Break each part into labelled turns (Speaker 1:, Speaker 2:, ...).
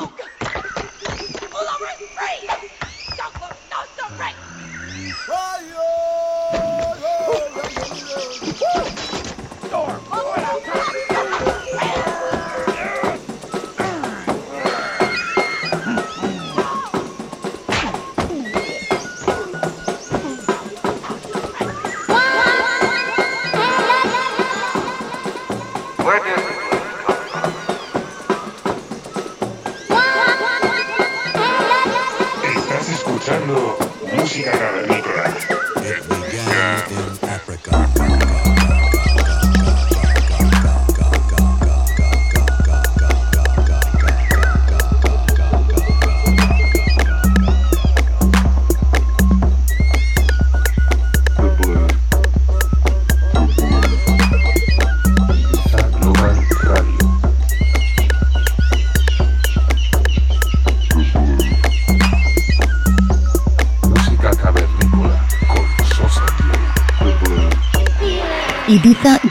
Speaker 1: Oh, Pull over! Free! Don't look! No, stop! Right! Fire!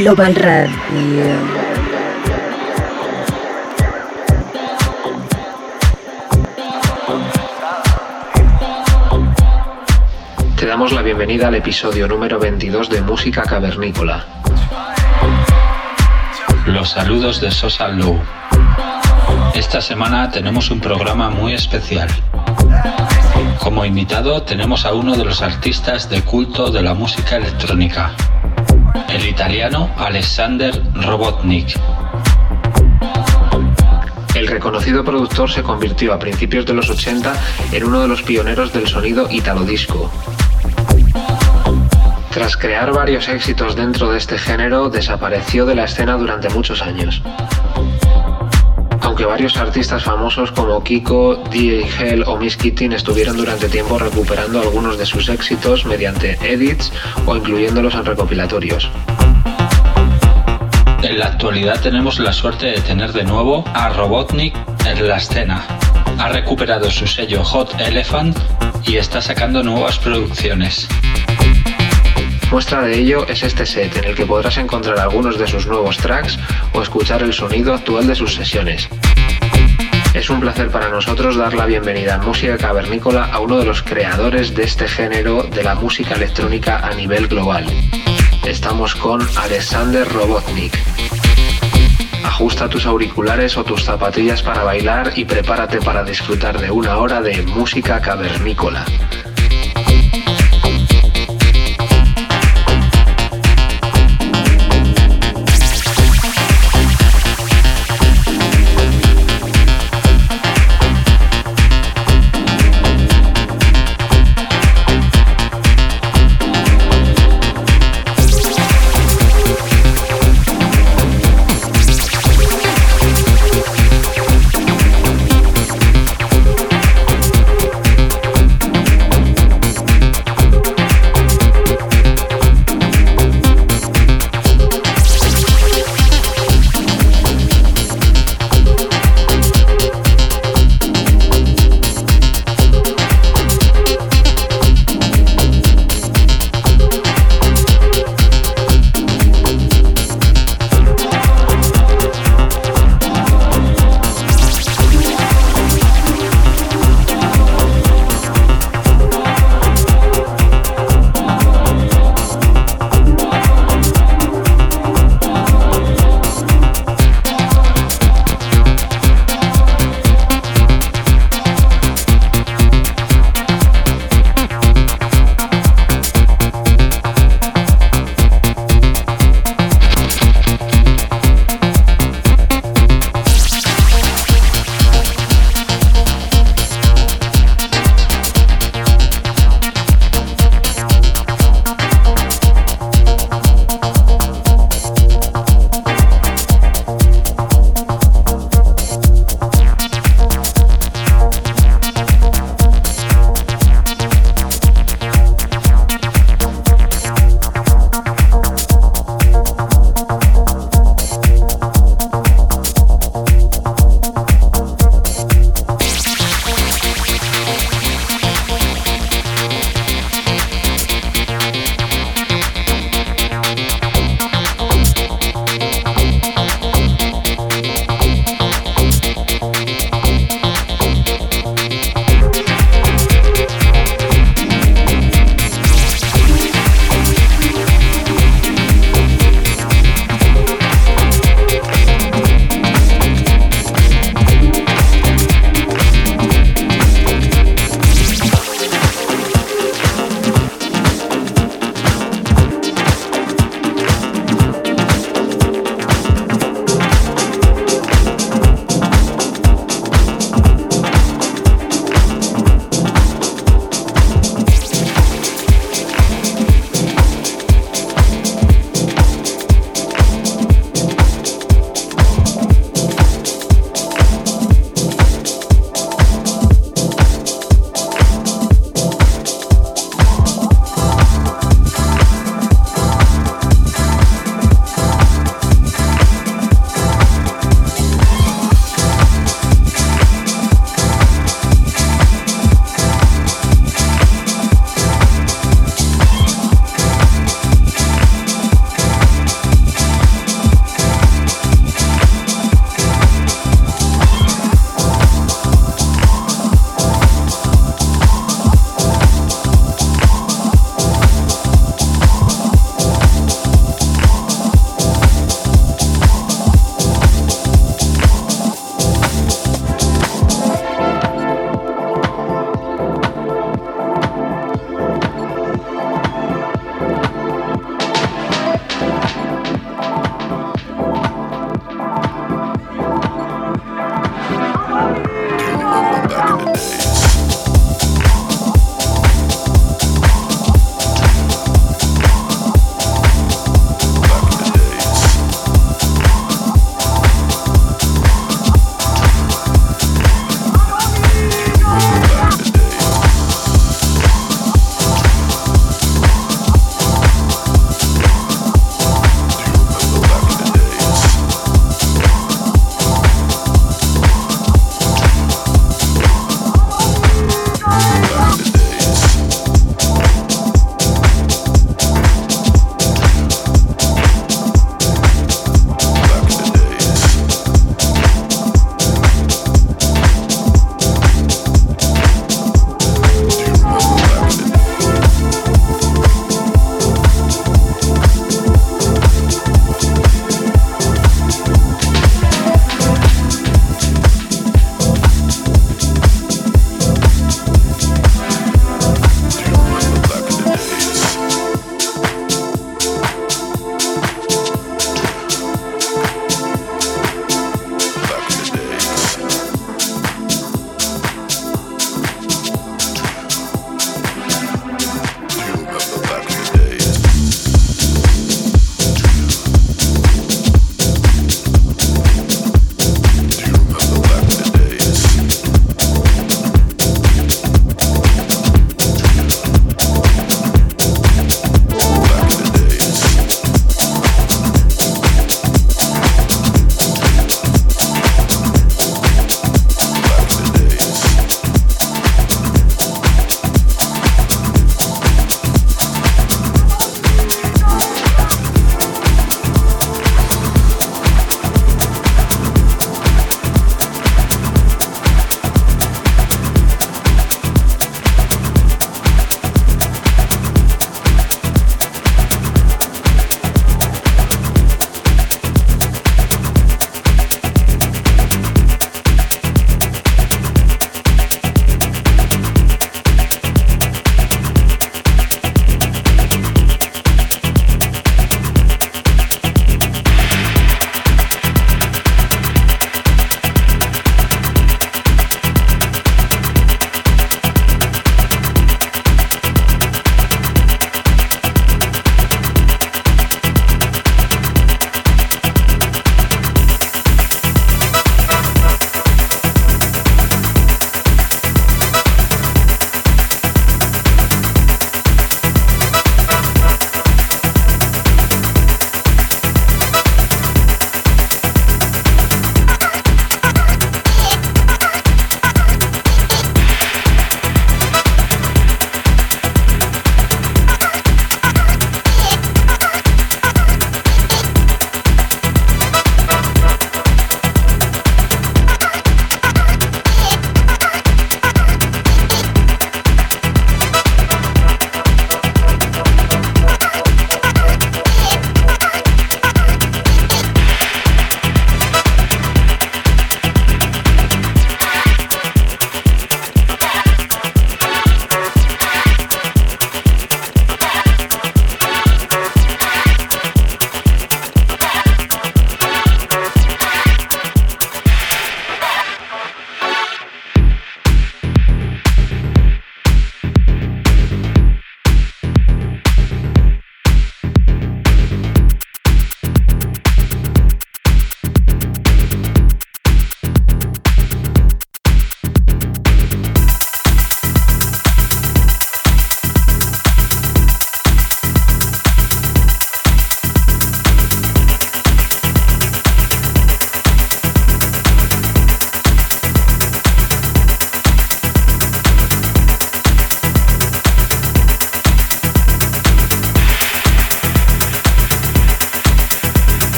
Speaker 1: Global Radio.
Speaker 2: Te damos la bienvenida al episodio número 22 de Música Cavernícola.
Speaker 3: Los saludos de Sosa Low. Esta semana tenemos un programa muy especial. Como invitado tenemos a uno de los artistas de culto de la música electrónica, el italiano Alexander Robotnik.
Speaker 2: El reconocido productor se convirtió a principios de los 80 en uno de los pioneros del sonido italo-disco. Tras crear varios éxitos dentro de este género, desapareció de la escena durante muchos años. Aunque varios artistas famosos como Kiko, DJ Hell o Miss Kittin estuvieron durante tiempo recuperando algunos de sus éxitos mediante edits o incluyéndolos en recopilatorios.
Speaker 3: En la actualidad tenemos la suerte de tener de nuevo a Robotnik en la escena. Ha recuperado su sello Hot Elephant y está sacando nuevas producciones.
Speaker 2: Muestra de ello es este set en el que podrás encontrar algunos de sus nuevos tracks o escuchar el sonido actual de sus sesiones. Es un placer para nosotros dar la bienvenida en Música Cavernícola a uno de los creadores de este género de la música electrónica a nivel global. Estamos con Alexander Robotnik. Ajusta tus auriculares o tus zapatillas para bailar y prepárate para disfrutar de una hora de música cavernícola.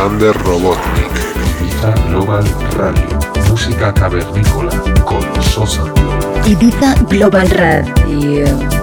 Speaker 1: Alexander Robotnik.
Speaker 4: Ibiza Global Radio. Música cavernícola con Sosa
Speaker 5: Ibiza Global Radio.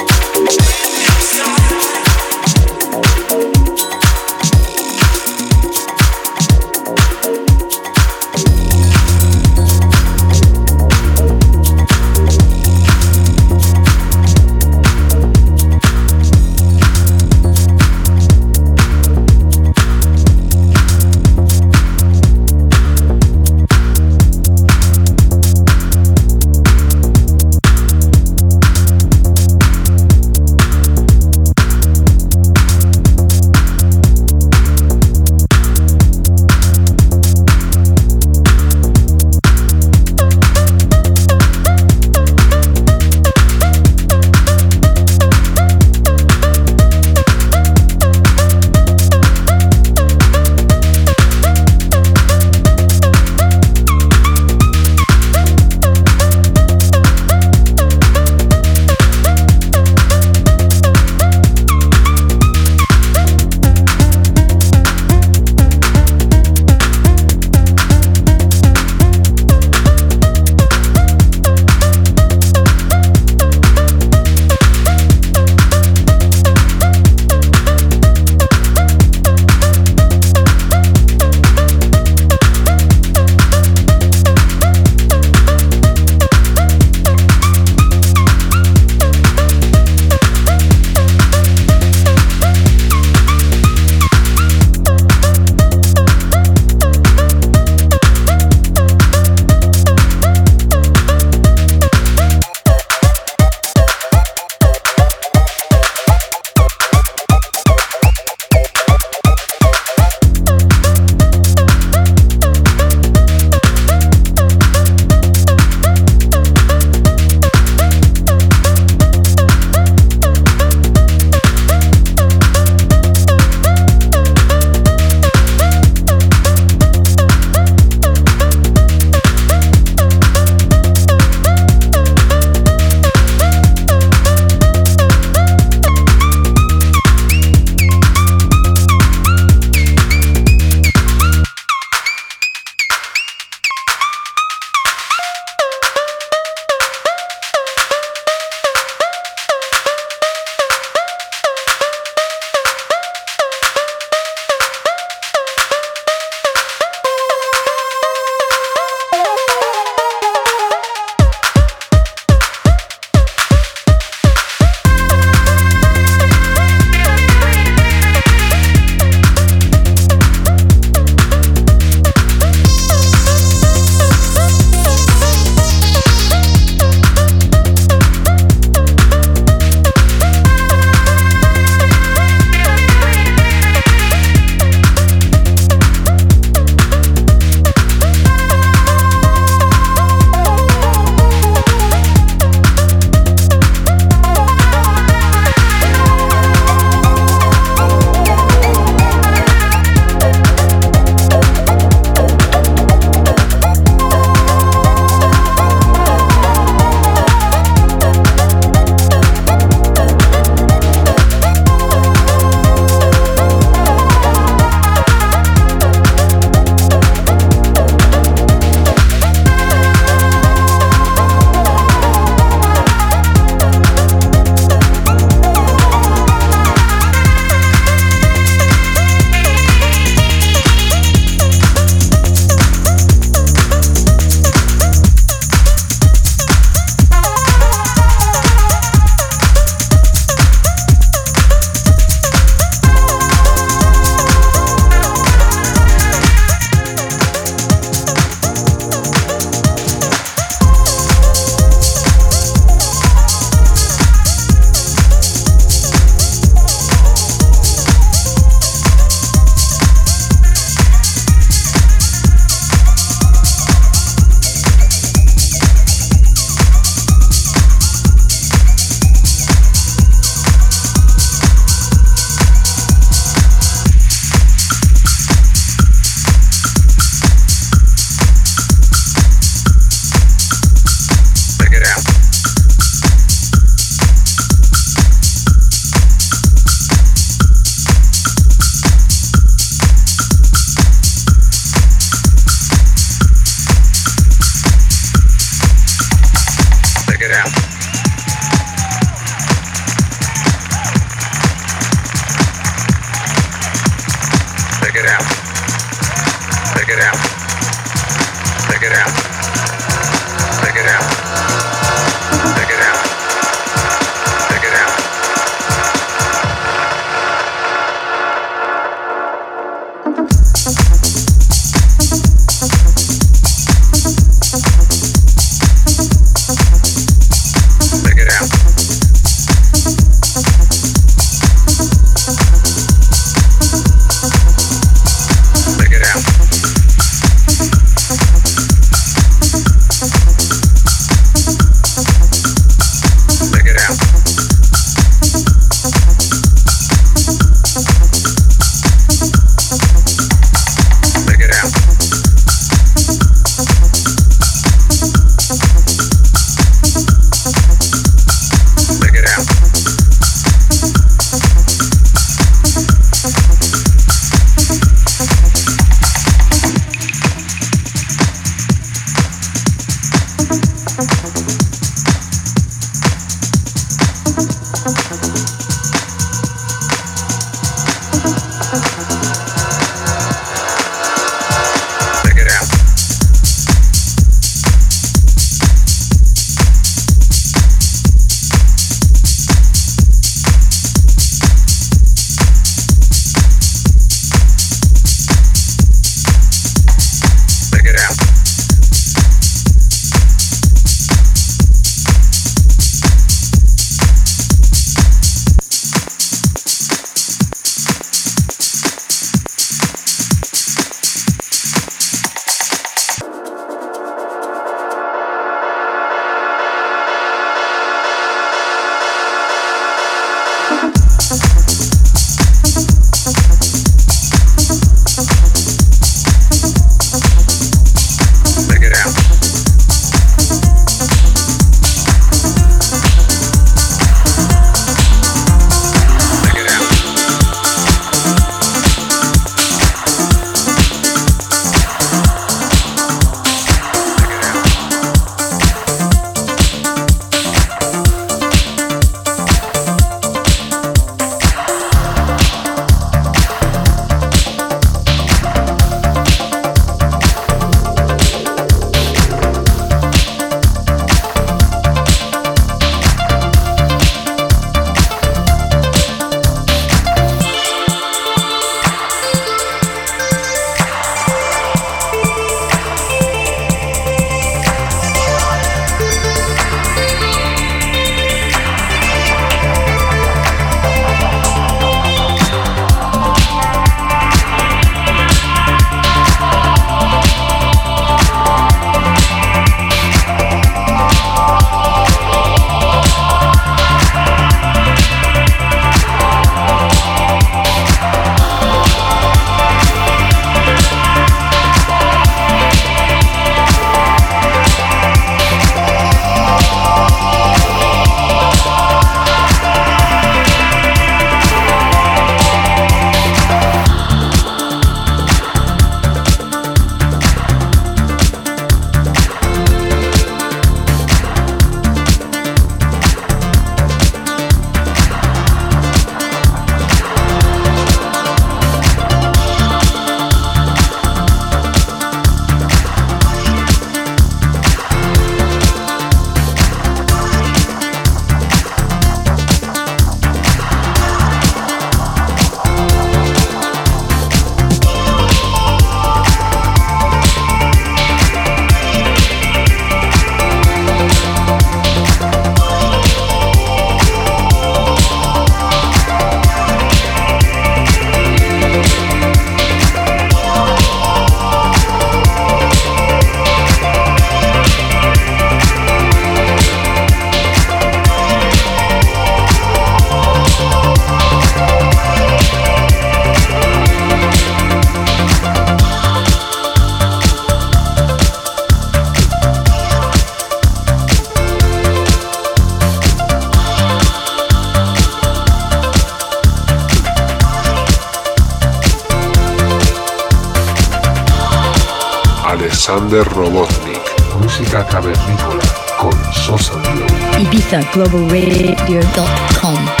Speaker 1: Alexander Robotnik.
Speaker 4: Música cavernícola con Sosa Glow.
Speaker 5: ibizaglobalradio.com
Speaker 1: Estás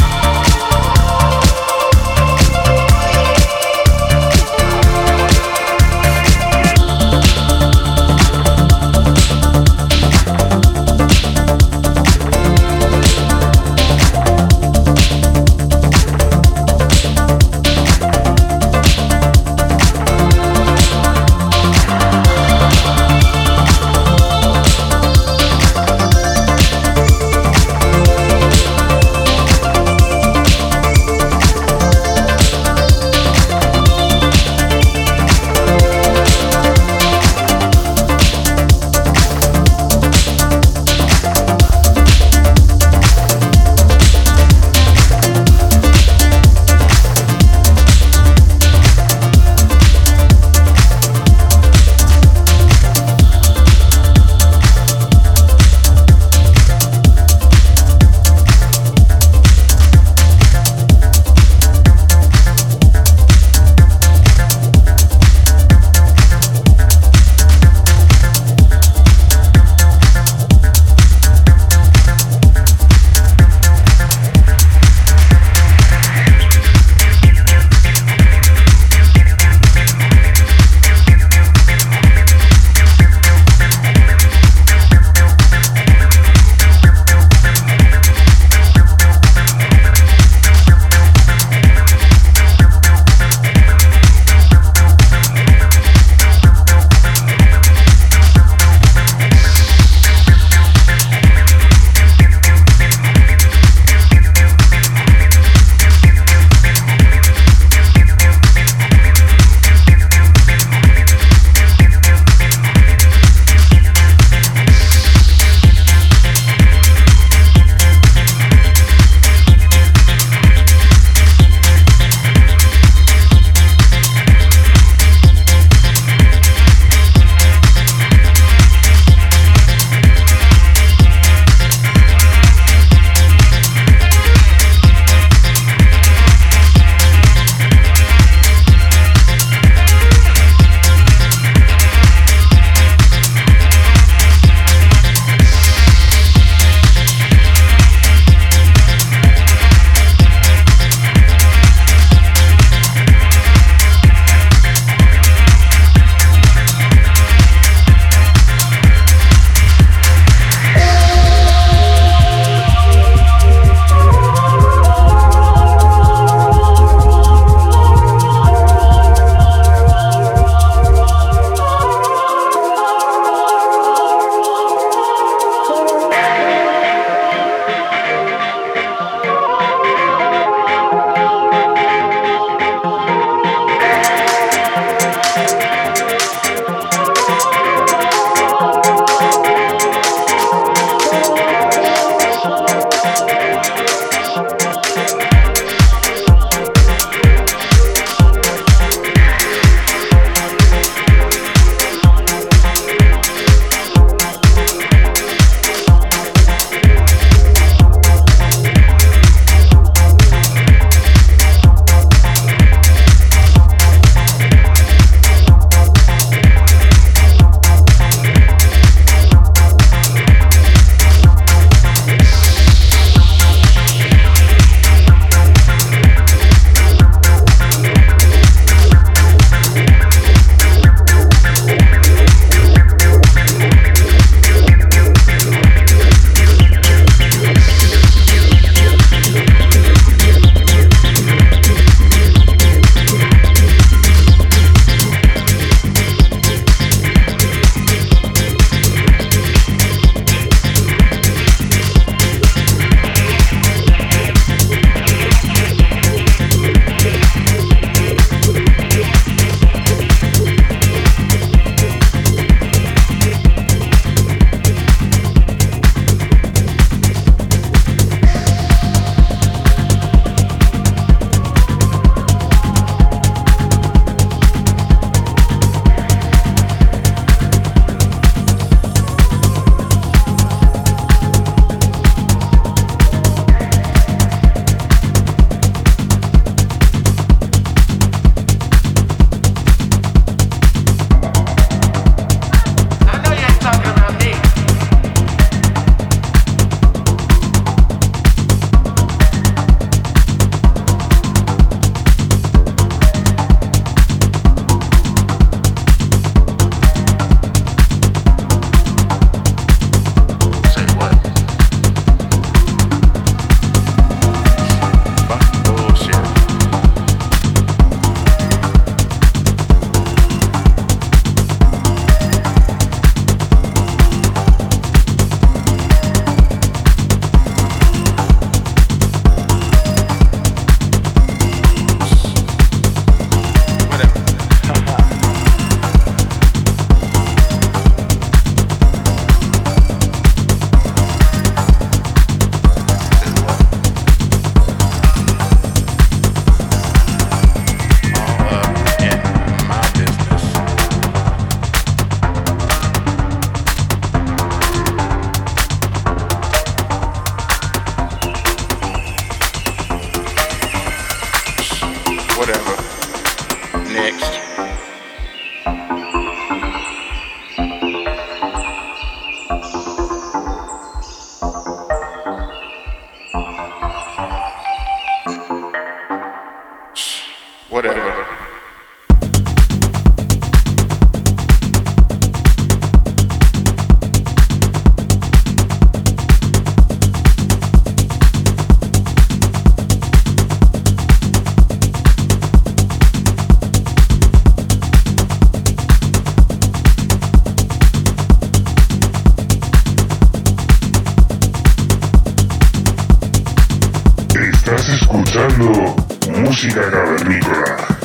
Speaker 1: música cavernícola.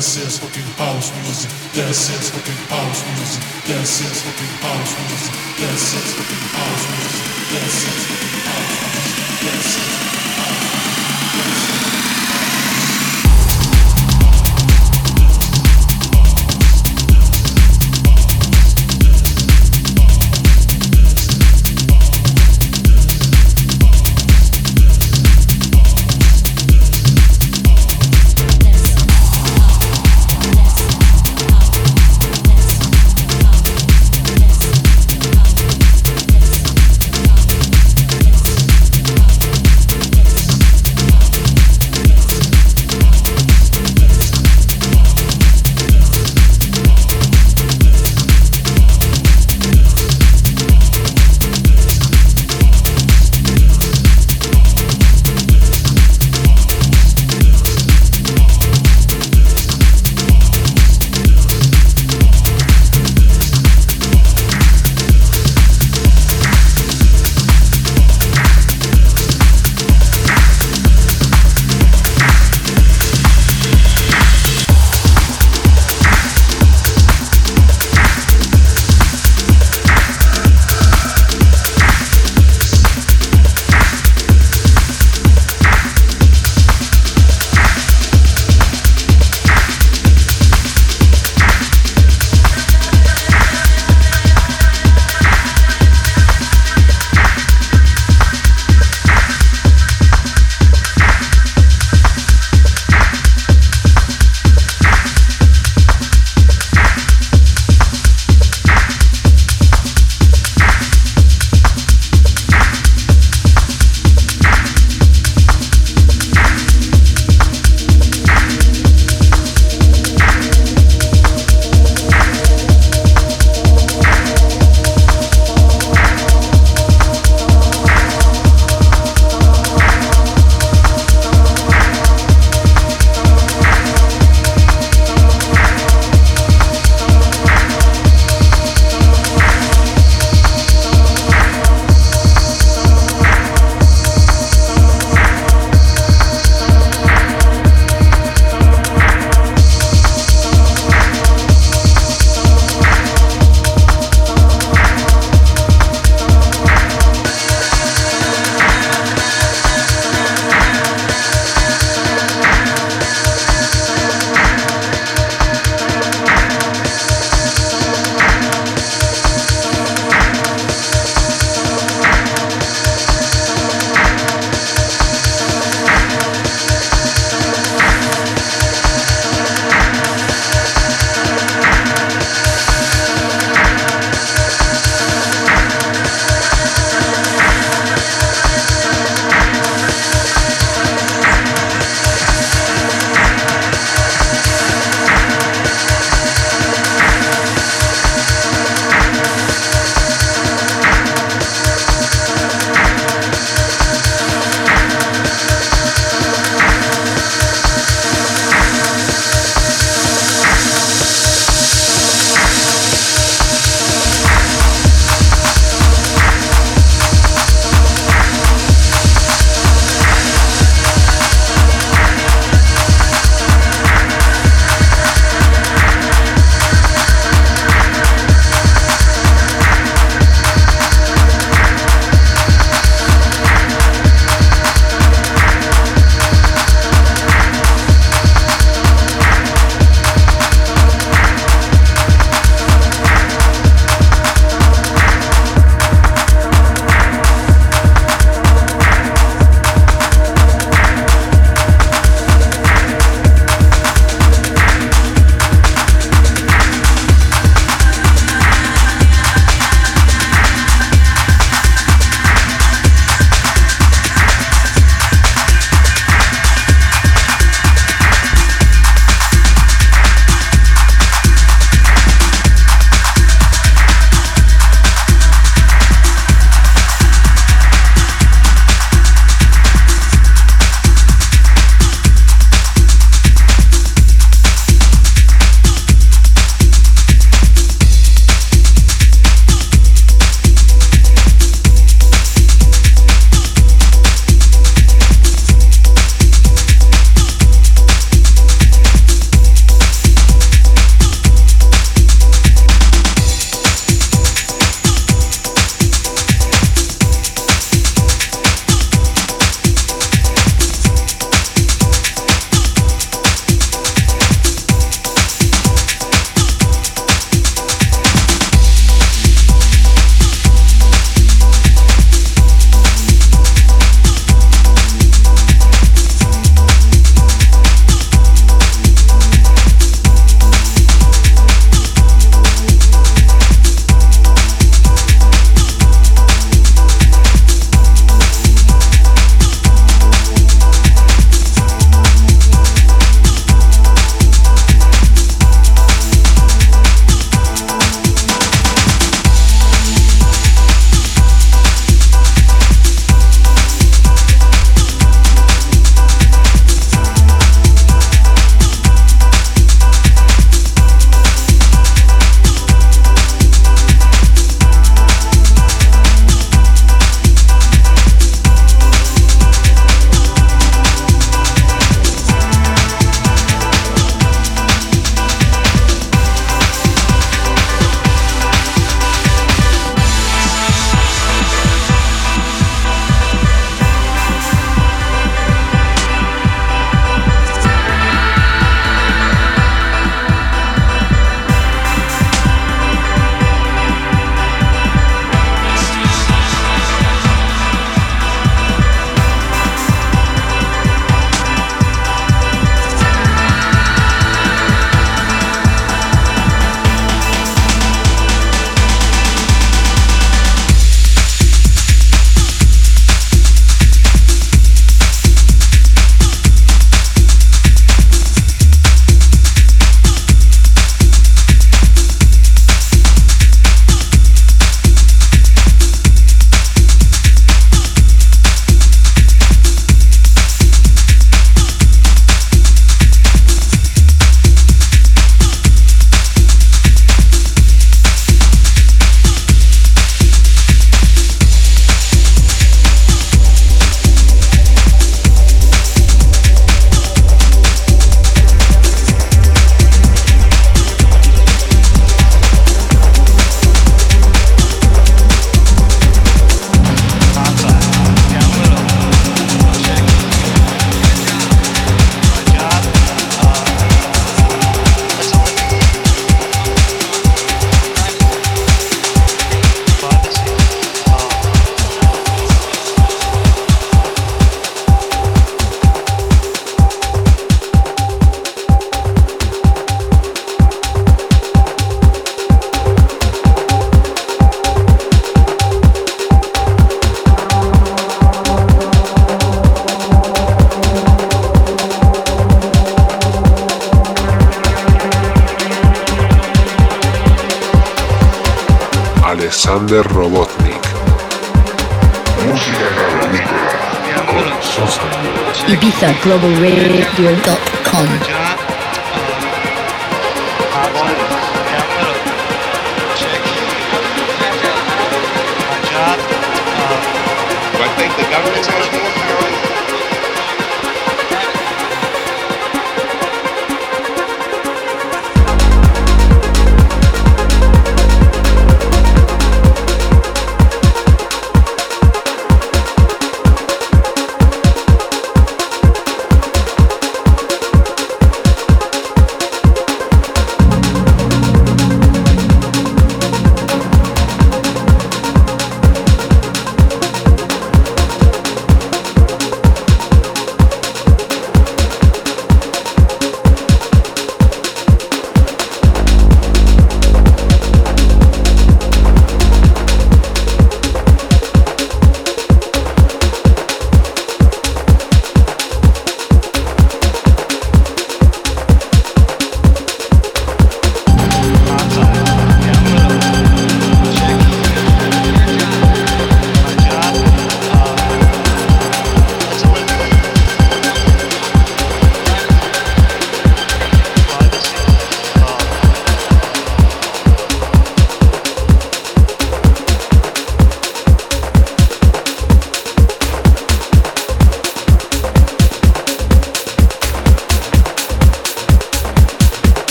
Speaker 6: senses the government has more power.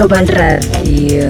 Speaker 5: Global Radio.